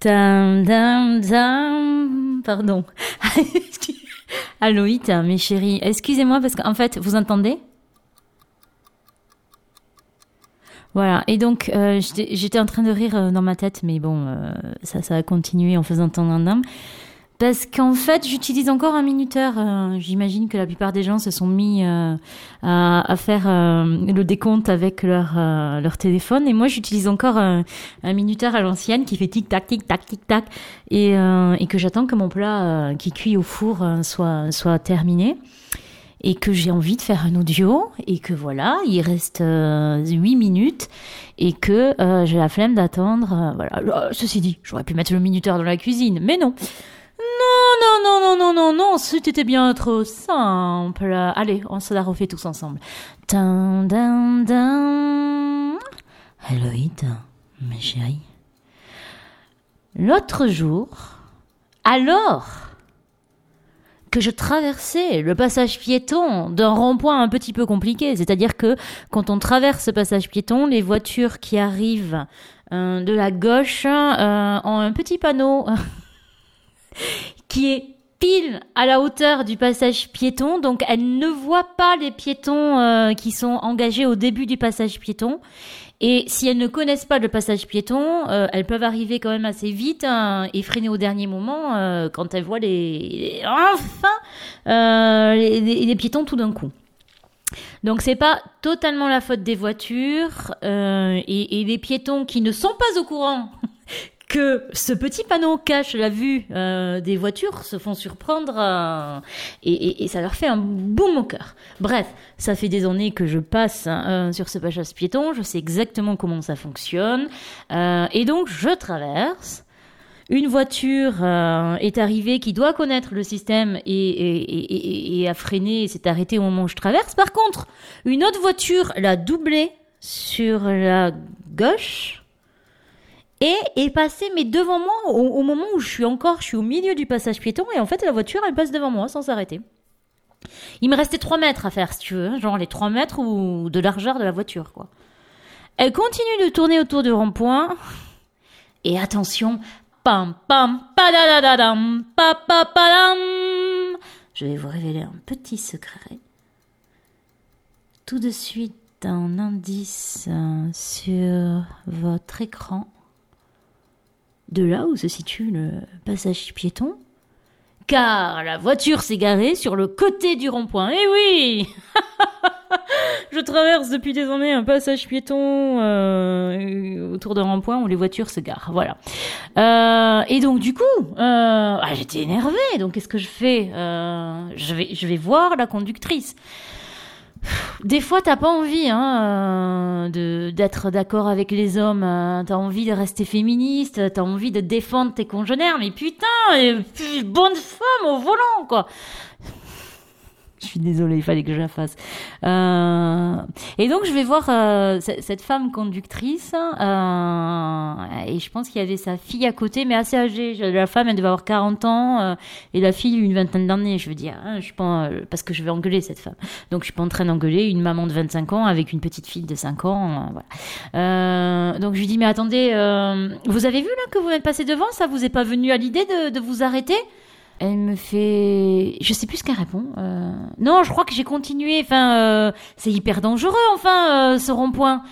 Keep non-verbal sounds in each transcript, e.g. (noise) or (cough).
Dam, dam, dam. Pardon. (laughs) Aloït, mes chéris, excusez-moi parce qu'en fait, vous entendez? Voilà, et donc euh, j'étais en train de rire euh, dans ma tête, mais bon, euh, ça, ça a continué en faisant tant d'un Parce qu'en fait, j'utilise encore un minuteur. euh, J'imagine que la plupart des gens se sont mis euh, à, faire euh, le décompte avec leur, téléphone. Et moi, j'utilise encore un, minuteur à l'ancienne qui fait tic-tac, tic-tac, tic-tac. Et, et que j'attends que mon plat qui cuit au four soit, soit terminé et que j'ai envie de faire un audio et que voilà, il reste euh, 8 minutes et que j'ai la flemme d'attendre. voilà. Euh, Ceci dit, j'aurais pu mettre le minuteur dans la cuisine, mais non. Non, non, non, non, non, non, non, c'était bien trop simple. Allez, on se la refait tous ensemble. Dun, dun, dun. Héloïde, mes chéris. L'autre jour, alors que je traversais le passage piéton d'un rond-point un petit peu compliqué. C'est-à-dire que quand on traverse ce passage piéton, les voitures qui arrivent euh, de la gauche euh, ont un petit panneau (laughs) qui est pile à la hauteur du passage piéton, donc elles ne voient pas les piétons euh, qui sont engagés au début du passage piéton. Et si elles ne connaissent pas le passage piéton, euh, elles peuvent arriver quand même assez vite et freiner au dernier moment euh, quand elles voient les, enfin les, piétons tout d'un coup. Donc c'est pas totalement la faute des voitures et, et les piétons qui ne sont pas au courant que ce petit panneau cache la vue euh, des voitures se font surprendre euh, et, et- et ça leur fait un boum au cœur. Bref, ça fait des années que je passe euh, sur ce passage piéton, je sais exactement comment ça fonctionne euh, et donc je traverse. Une voiture euh, est arrivée qui doit connaître le système et- et a freiné et s'est arrêtée au moment où je traverse. Par contre, une autre voiture l'a doublée sur la gauche et est passée mais devant moi au, moment où je suis encore, je suis au milieu du passage piéton et en fait la voiture elle passe devant moi sans s'arrêter. Il me restait 3 mètres à faire si tu veux, hein, genre les 3 mètres ou de largeur de la voiture quoi. Elle continue de tourner autour du rond-point et attention, pam pam padadadadam pa pa padam. Je vais vous révéler un petit secret. Tout de suite un indice euh, sur votre écran de là où se situe le passage piéton. Car la voiture s'est garée sur le côté du rond-point. Eh oui (laughs) Je traverse depuis années un passage piéton euh, autour d'un rond-point où les voitures se garent. Voilà. Euh, et donc du coup, euh, ah, j'étais énervée. Donc qu'est-ce que je fais? Je je vais voir la conductrice. Des fois, t'as pas envie hein, euh, d'être d'accord avec les hommes. euh, t'as envie de rester féministe. T'as envie de défendre tes congénères. Mais putain, et bonne femme au volant, quoi. Je suis désolée, il fallait que je la fasse. Euh, et donc, je vais voir euh, cette femme conductrice. euh, et je pense qu'il y avait sa fille à côté, mais assez âgée. La femme, elle devait avoir 40 ans. euh, et la fille, une vingtaine d'années. Je veux dire, hein, je pas... euh, Parce que je vais engueuler cette femme. Donc, je suis pas en train d'engueuler une maman de 25 ans avec une petite fille de 5 ans. euh, voilà. Donc, je lui dis, mais attendez, vous avez vu là que vous êtes passé devant? Ça vous est pas venu à l'idée de, de vous arrêter? Elle me fait, je sais plus ce qu'elle répond. Euh, Non, je crois que j'ai continué. Enfin, euh, c'est hyper dangereux, enfin, euh, ce rond-point.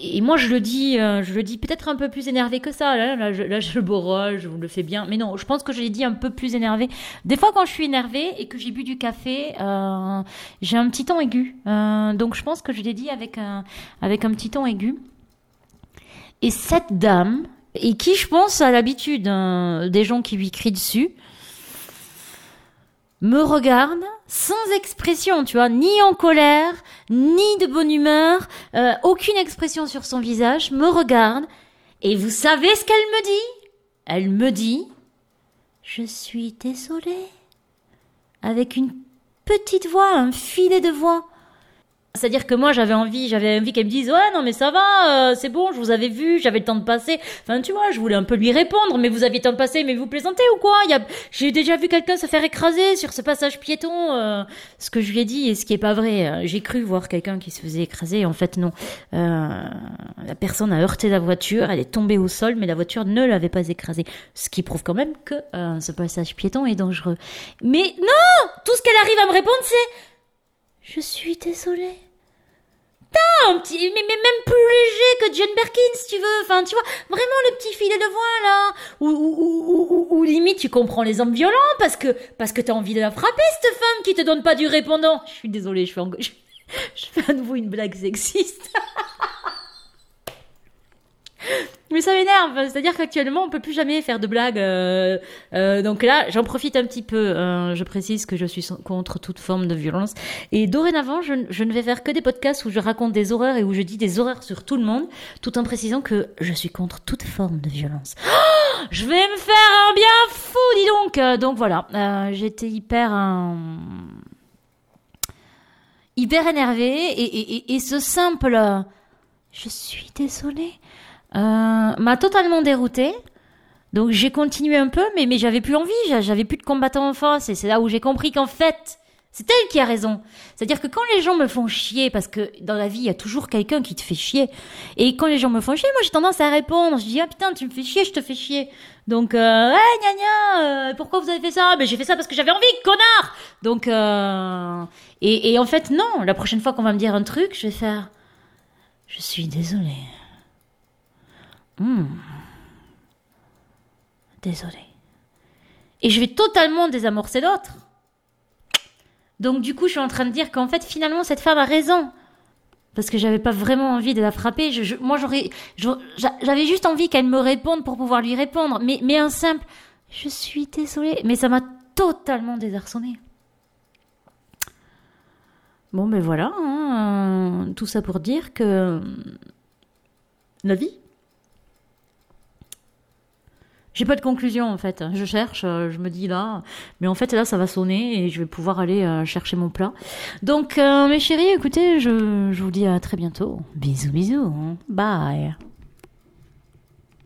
Et moi, je le dis, euh, je le dis peut-être un peu plus énervé que ça. Là, là, je, là, je le borole, je vous le fais bien. Mais non, je pense que je l'ai dit un peu plus énervé. Des fois, quand je suis énervée et que j'ai bu du café, euh, j'ai un petit ton aigu. Euh, donc, je pense que je l'ai dit avec un, avec un petit ton aigu. Et cette dame, et qui, je pense, a l'habitude hein, des gens qui lui crient dessus, me regarde sans expression, tu vois, ni en colère, ni de bonne humeur, euh, aucune expression sur son visage, me regarde, et vous savez ce qu'elle me dit? Elle me dit Je suis désolée. Avec une petite voix, un filet de voix. C'est-à-dire que moi, j'avais envie, j'avais envie qu'elle me dise, ouais, non, mais ça va, euh, c'est bon, je vous avais vu, j'avais le temps de passer. Enfin, tu vois, je voulais un peu lui répondre, mais vous aviez le temps de passer, mais vous plaisantez ou quoi? A... J'ai déjà vu quelqu'un se faire écraser sur ce passage piéton. euh, ce que je lui ai dit et ce qui est pas vrai. Euh, J'ai cru voir quelqu'un qui se faisait écraser, en fait, non. Euh, la personne a heurté la voiture, elle est tombée au sol, mais la voiture ne l'avait pas écrasée. Ce qui prouve quand même que euh, ce passage piéton est dangereux. Mais non Tout ce qu'elle arrive à me répondre, c'est... Je suis désolée. Putain, mais, mais même plus léger que John Berkins, si tu veux. Enfin, tu vois, vraiment le petit filet de voix, là. Ou, ou, ou, ou, ou limite, tu comprends les hommes violents parce que, parce que t'as envie de la frapper, cette femme qui te donne pas du répondant. Je suis désolée, je fais, (laughs) je fais à nouveau une blague sexiste. (laughs) Mais ça m'énerve, c'est-à-dire qu'actuellement on peut plus jamais faire de blagues. euh, euh, donc là, j'en profite un petit peu. euh, je précise que je suis contre toute forme de violence. Et dorénavant, je, ne vais faire que des podcasts où je raconte des horreurs et où je dis des horreurs sur tout le monde, tout en précisant que je suis contre toute forme de violence. Oh, (gasps) je vais me faire un bien fou, dis donc. Euh, donc voilà, j'étais hyper hyper énervée et, ce simple je suis désolée m'a totalement déroutée. Donc j'ai continué un peu, mais, mais j'avais plus envie, j'a- j'avais plus de combattants en face, et c'est là où j'ai compris qu'en fait, c'est elle qui a raison. C'est-à-dire que quand les gens me font chier, parce que dans la vie, il y a toujours quelqu'un qui te fait chier, et quand les gens me font chier, moi j'ai tendance à répondre, je dis, ah putain, tu me fais chier, je te fais chier. Donc, euh, ouais, gna gna, euh, pourquoi vous avez fait ça? Ben j'ai fait ça parce que j'avais envie, connard Donc, euh, et, et en fait, non, la prochaine fois qu'on va me dire un truc, je vais faire, je suis désolée. Hmm. Désolée. Et je vais totalement désamorcer l'autre. Donc du coup, je suis en train de dire qu'en fait, finalement, cette femme a raison. Parce que j'avais pas vraiment envie de la frapper. Moi, j'aurais, j'aurais- j'a- j'avais juste envie qu'elle me réponde pour pouvoir lui répondre. Mais, un simple, je suis désolée. Mais ça m'a totalement désarçonnée. Bon, mais voilà. hein, tout ça pour dire que la vie. J'ai pas de conclusion en fait. Je cherche, euh, je me dis là, mais en fait là ça va sonner et je vais pouvoir aller euh, chercher mon plat. Donc euh, mes chéris, écoutez, je, je vous dis à très bientôt. Bisous bisous. hein. Bye.